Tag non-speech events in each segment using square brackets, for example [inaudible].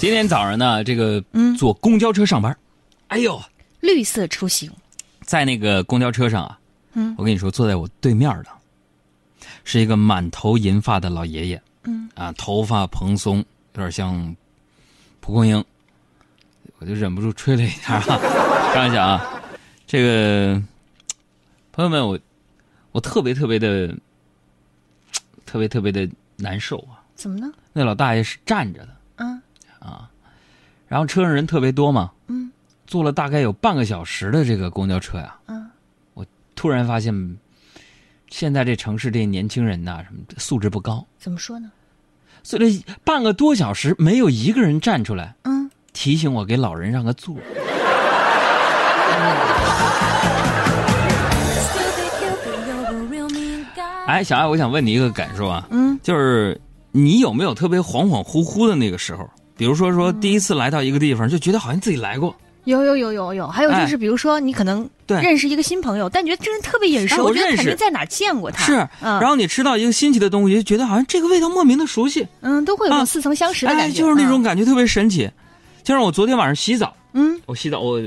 今天早上呢，这个嗯。坐公交车上班，哎呦，绿色出行，在那个公交车上啊，嗯。我跟你说，坐在我对面的是一个满头银发的老爷爷，嗯。啊，头发蓬松，有点像蒲公英，我就忍不住吹了一下。啊，[laughs] 开玩笑啊，这个朋友们，我我特别特别的特别特别的难受啊，怎么呢？那老大爷是站着的。嗯然后车上人特别多嘛，嗯，坐了大概有半个小时的这个公交车呀，嗯，我突然发现，现在这城市这年轻人呐，什么素质不高，怎么说呢？所以这半个多小时没有一个人站出来嗯，提醒我给老人让个座。哎，小艾，我想问你一个感受啊，嗯，就是你有没有特别恍恍惚惚的那个时候？比如说说第一次来到一个地方，就觉得好像自己来过，有有有有有，还有就是，比如说你可能对。认识一个新朋友，但觉得这人特别眼哎熟，觉得我认识。肯定在哪儿见过他。是，嗯。然后你吃到一个新奇的东西，就觉得好像这个味道莫名的熟悉，嗯，都会有啊。种似曾相识的哎，感觉。就是那种嗯。感觉特别神奇。就像我昨天晚上洗澡，嗯，我洗澡，我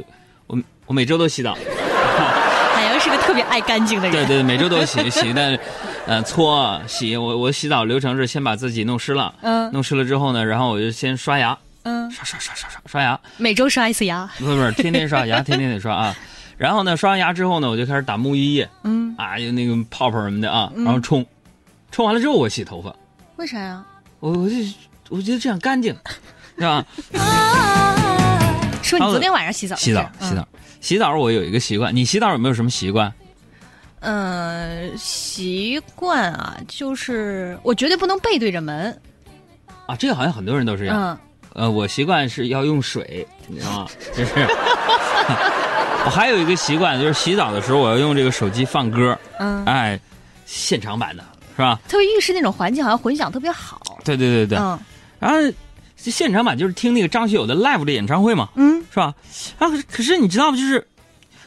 我我每周都洗澡，[laughs] 海洋是个特别爱干净的人。对对，每周都洗洗的，呃，搓洗。我我洗澡流程是先把自己弄湿了，嗯弄湿了之后呢，然后我就先刷牙，嗯，刷刷刷刷刷刷牙，每周刷一次牙。不是不是，天天刷牙，天天得刷啊。然后呢，刷完牙之后呢，我就开始打沐浴液嗯，啊，有那个泡泡什么的啊，然后冲，冲完了之后我洗头发，为啥呀？我我就我觉得这样干净，[laughs] 是吧？说你昨天晚上洗澡？洗澡洗澡洗澡，我有一个习惯，你洗澡有没有什么习惯？嗯。嗯，习惯啊，就是我绝对不能背对着门。啊，这个好像很多人都是这样。嗯，呃，我习惯是要用水，你知道吗？[laughs] 就是 [laughs] 我还有一个习惯，就是洗澡的时候我要用这个手机放歌，嗯，哎，现场版的是吧？特别浴室那种环境，好像混响特别好。对对对对。嗯然后现场版就是听那个张学友的 live 的演唱会嘛，嗯，是吧？啊，可是你知道吗？就是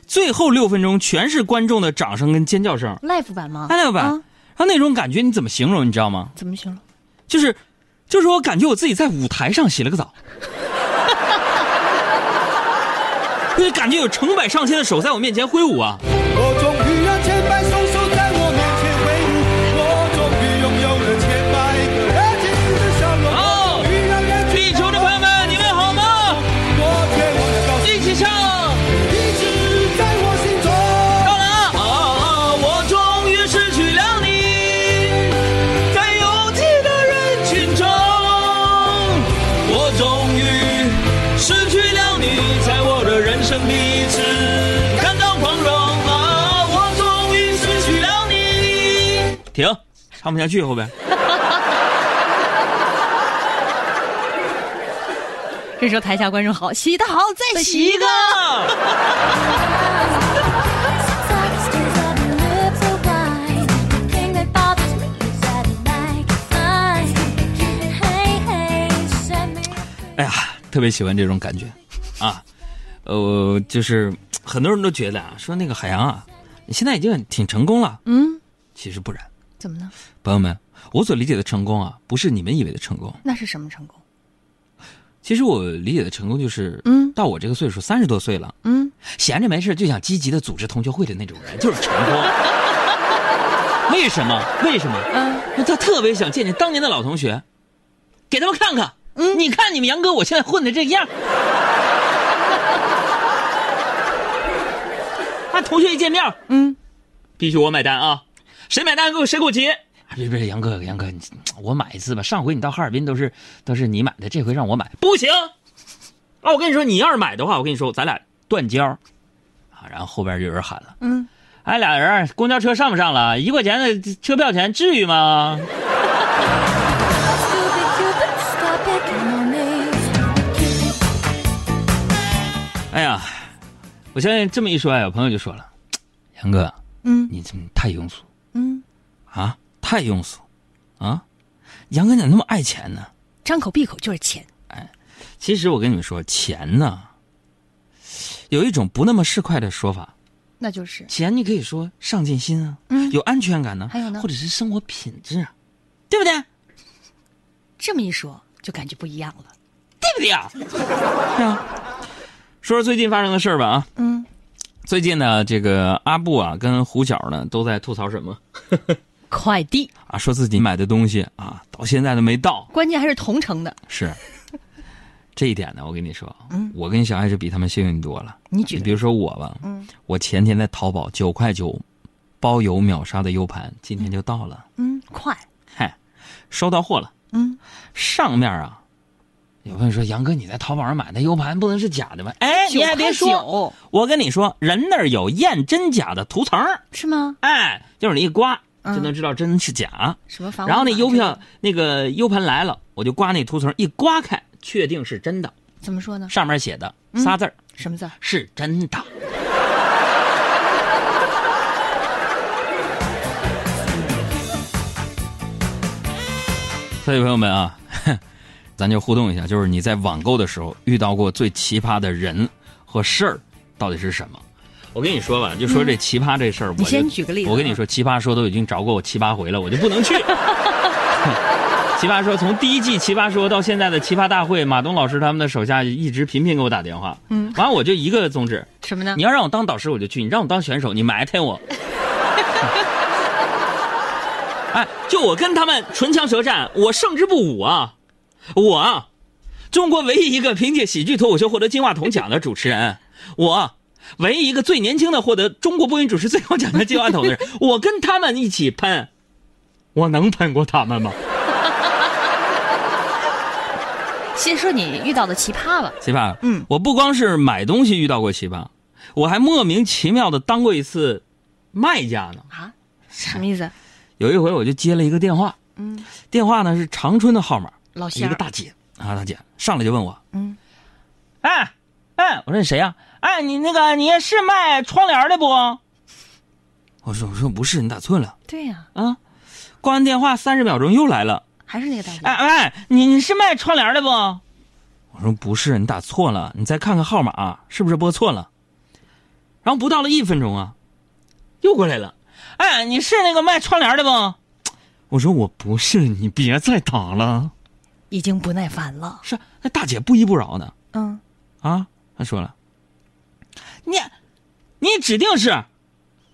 最后六分钟全是观众的掌声跟尖叫声，live 版吗？live 版，啊然后那种感觉你怎么形容？你知道吗？怎么形容？就是，就是我感觉我自己在舞台上洗了个澡，[laughs] 就是感觉有成百上千的手在我面前挥舞啊！停，唱不下去后边。[laughs] 这时候台下观众好，洗的好，再洗一个。[laughs] 哎呀，特别喜欢这种感觉，啊，呃，就是很多人都觉得啊，说那个海洋啊，你现在已经挺成功了，嗯，其实不然，怎么呢？朋友们，我所理解的成功啊，不是你们以为的成功，那是什么成功？其实我理解的成功就是，嗯到我这个岁数，三十多岁了，嗯，闲着没事就想积极的组织同学会的那种人，[laughs] 就是成功。[laughs] 为什么？为什么？嗯，他特别想见见当年的老同学，给他们看看。嗯你看你们杨哥，我现在混的这个样。[laughs] 啊，同学一见面，嗯，必须我买单啊！谁买单给我谁给我结。啊，别别，杨哥杨哥，你我买一次吧。上回你到哈尔滨都是都是你买的，这回让我买不行。啊，我跟你说，你要是买的话，我跟你说，咱俩断交。啊，然后后边就有人喊了，嗯，哎，俩人公交车上不上了？一块钱的车票钱，至于吗？哎呀，我相信这么一说，有朋友就说了，杨哥，嗯你怎么太庸俗嗯，啊？太庸俗啊！杨哥你咋那么爱钱呢？张口闭口就是钱。哎其实我跟你们说，钱呢，有一种不那么市侩的说法，那就是钱你可以说上进心啊，嗯有安全感呢，还有呢或者是生活品质啊，对不对？这么一说，就感觉不一样了。对不对啊？[laughs] 是啊。说说最近发生的事儿吧啊。嗯。最近呢，这个阿布啊跟胡晓呢都在吐槽什么？[laughs] 快递啊，说自己买的东西啊到现在都没到。关键还是同城的。是。这一点呢，我跟你说，嗯，我跟小爱是比他们幸运多了。你举，比如说我吧，嗯，我前天在淘宝九块九包邮秒杀的 U 盘，今天就到了。嗯，快。嗨，收到货了。嗯，上面啊，有朋友说杨哥你在淘宝上买的 U 盘不能是假的吧？哎，你还别说，我跟你说，人那儿有验真假的涂层，是吗？哎，就是你一刮就能知道真是假。什么防？然后那邮票那个 U 盘来了，我就刮那图层，一刮开。确定是真的？怎么说呢？上面写的仨字儿，什么字？是真的。[laughs] 所以朋友们啊，咱就互动一下，就是你在网购的时候遇到过最奇葩的人和事儿，到底是什么？我跟你说吧，就说这奇葩这事儿，你先举个例子。我跟你说，奇葩说都已经找过我七八回了，我就不能去。[laughs] 奇葩说从第一季奇葩说到现在的奇葩大会，马东老师他们的手下一直频频给我打电话。嗯，完了我就一个宗旨，什么呢？你要让我当导师我就去，你让我当选手你埋汰我。[laughs] 哎，就我跟他们唇枪舌战，我胜之不武啊！我，中国唯一一个凭借喜剧脱口秀获得金话筒奖的主持人，我，唯一一个最年轻的获得中国播音主持最高奖的金话筒的人，[laughs] 我跟他们一起喷，我能喷过他们吗？[laughs] 先说你遇到的奇葩吧。奇葩，嗯，我不光是买东西遇到过奇葩，我还莫名其妙的当过一次卖家呢。啊？什么意思？有一回我就接了一个电话，嗯，电话呢是长春的号码，老一个大姐啊，大姐上来就问我，嗯，哎哎，我说你谁呀？哎，你那个你是卖窗帘的不？我说我说不是，你打错了。对呀。啊，挂完电话三十秒钟又来了。还是那个大姐。哎哎，你你是卖窗帘的不？我说不是，你打错了，你再看看号码，是不是拨错了？然后不到了一分钟啊，又过来了。哎，你是那个卖窗帘的不？我说我不是，你别再打了。已经不耐烦了。是那大姐不依不饶呢。嗯。啊，她说了，你，你指定是，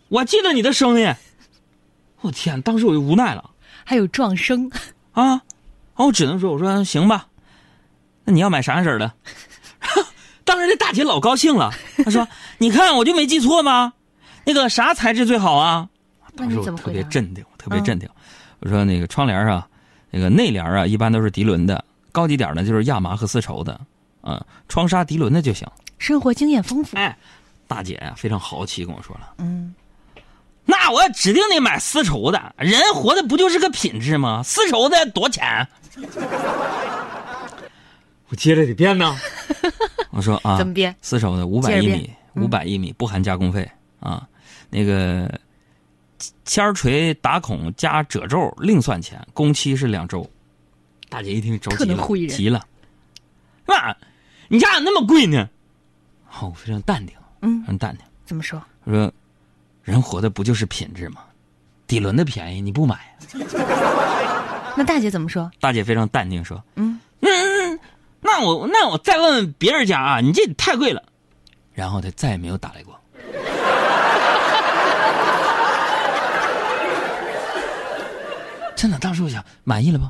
我记得你的声音。我天，当时我就无奈了。还有撞声。啊，我只能说，我说行吧，那你要买啥色的？[laughs] 当时这大姐老高兴了，她说：“你看我就没记错吗？那个啥材质最好啊？”当时我特别镇定，特别镇定。我说：“那个窗帘啊，那个内帘啊，一般都是涤纶的，高级点的就是亚麻和丝绸的，啊，窗纱涤纶的就行。”生活经验丰富，哎，大姐呀非常豪气跟我说了，嗯。那我指定得买丝绸的，人活的不就是个品质吗？丝绸的多钱？[laughs] 我接着得变呢。[laughs] 我说啊，怎么变？丝绸的五百一米，五百一米不含加工费啊。那个铅锤打孔加褶皱另算钱，工期是两周。大姐一听着急了，急了，是吧？你家咋那么贵呢？好哦，非常淡定，嗯，很淡定。怎么说？我说。人活的不就是品质吗？底轮的便宜你不买？[laughs] 那大姐怎么说？大姐非常淡定说：“嗯嗯，那我那我再问问别人家啊，你这太贵了。”然后他再也没有打来过。真的，当时我想，满意了不？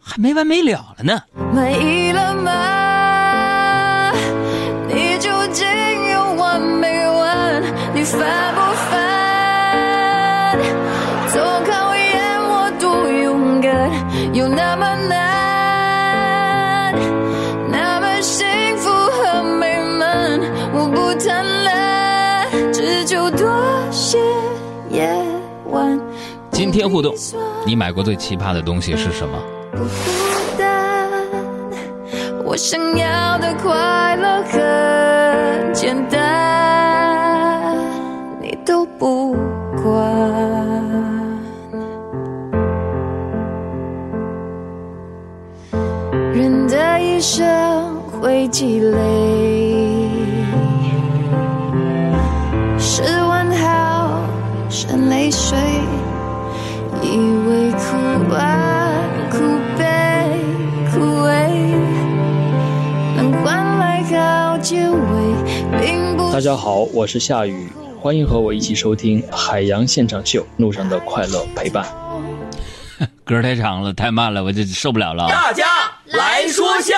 还没完没了了呢。满意了吗？完？你烦不？有那么难，那么幸福和美满，我不贪婪，只求多些夜晚。今天互动，你买过最奇葩的东西是什么？不孤单，我想要的快乐很简单，生会积累，试完好生泪水，以为哭完苦悲苦味，到结尾，并不大家好，我是夏雨，欢迎和我一起收听海洋现场秀，路上的快乐陪伴。[laughs] 歌太长了，太慢了，我这受不了了啊。大家来说笑。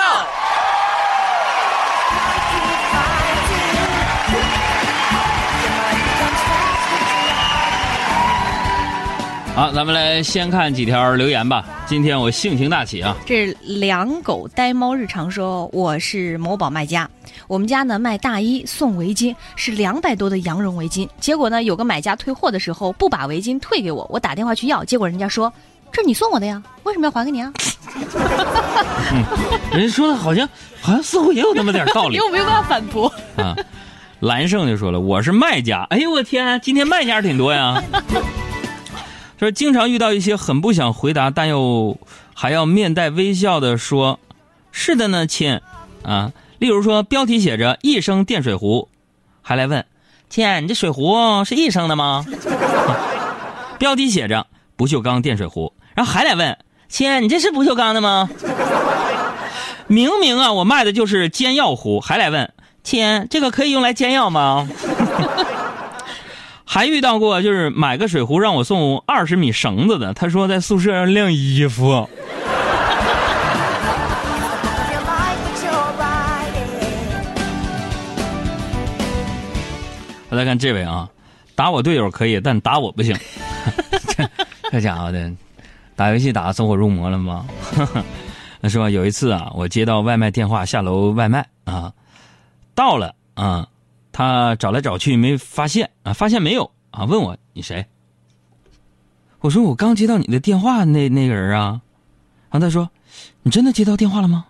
好，咱们来先看几条留言吧。今天我性情大起啊，这两狗呆猫日常说我是某宝卖家，我们家呢卖大衣送围巾，是两百多的羊绒围巾。结果呢有个买家退货的时候不把围巾退给我，我打电话去要，结果人家说这是你送我的呀，为什么要还给你啊？人家说的好像好像似乎也有那么点道理因为我没有办法反驳。啊。蓝胜就说了，我是卖家。哎呦我天，今天卖家挺多呀。说经常遇到一些很不想回答，但又还要面带微笑的说：“是的呢，亲。”啊，例如说标题写着“一升电水壶”，还来问：“亲，你这水壶是一升的吗？” [laughs] 标题写着“不锈钢电水壶”，然后还来问：“亲，你这是不锈钢的吗？”明明啊，我卖的就是煎药壶，还来问：“亲，这个可以用来煎药吗？” [laughs] 还遇到过就是买个水壶让我送二十米绳子的，他说在宿舍上晾衣服。我再看这位啊，打我队友可以，但打我不行。这这家伙的，打游戏打走火入魔了吗？那 [laughs] 是吧？有一次啊，我接到外卖电话，下楼外卖啊，到了啊。他找来找去没发现啊，发现没有啊？问我你谁？我说我刚接到你的电话，那那个人啊。然后他说：“你真的接到电话了吗？”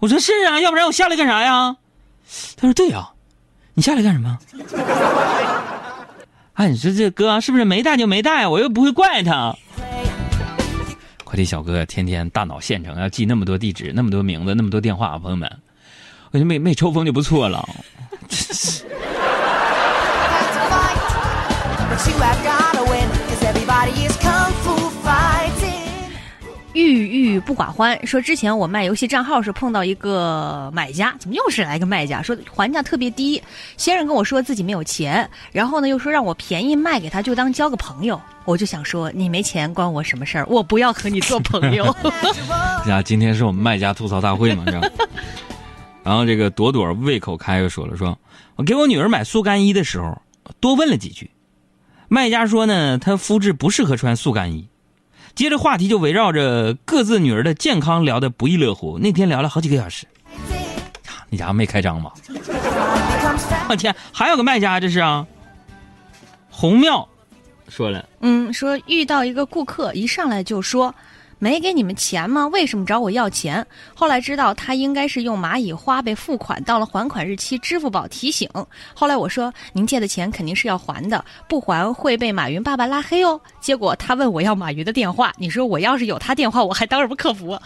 我说：“是啊，要不然我下来干啥呀？”他说：“对呀，你下来干什么？” [laughs] 哎，你说这哥是不是没带就没带？我又不会怪他。快递小哥天天大脑现成，要记那么多地址、那么多名字、那么多电话，朋友们，我就没没抽风就不错了。[laughs] 郁郁不寡欢说，之前我卖游戏账号时碰到一个买家，怎么又是来个卖家？说还价特别低，先生跟我说自己没有钱，然后呢又说让我便宜卖给他，就当交个朋友。我就想说，你没钱关我什么事儿？我不要和你做朋友。[laughs] 呀，今天是我们卖家吐槽大会嘛，是吧？[laughs] 然后这个朵朵胃口开又说了，说我给我女儿买速干衣的时候，多问了几句，卖家说呢，她肤质不适合穿速干衣。接着话题就围绕着各自女儿的健康聊得不亦乐乎。那天聊了好几个小时，那家伙没开张吧？我天，还有个卖家这是啊，红庙说了，嗯，说遇到一个顾客一上来就说。没给你们钱吗？为什么找我要钱？后来知道他应该是用蚂蚁花呗付款，到了还款日期，支付宝提醒。后来我说您借的钱肯定是要还的，不还会被马云爸爸拉黑哦。结果他问我要马云的电话，你说我要是有他电话，我还当什么客服？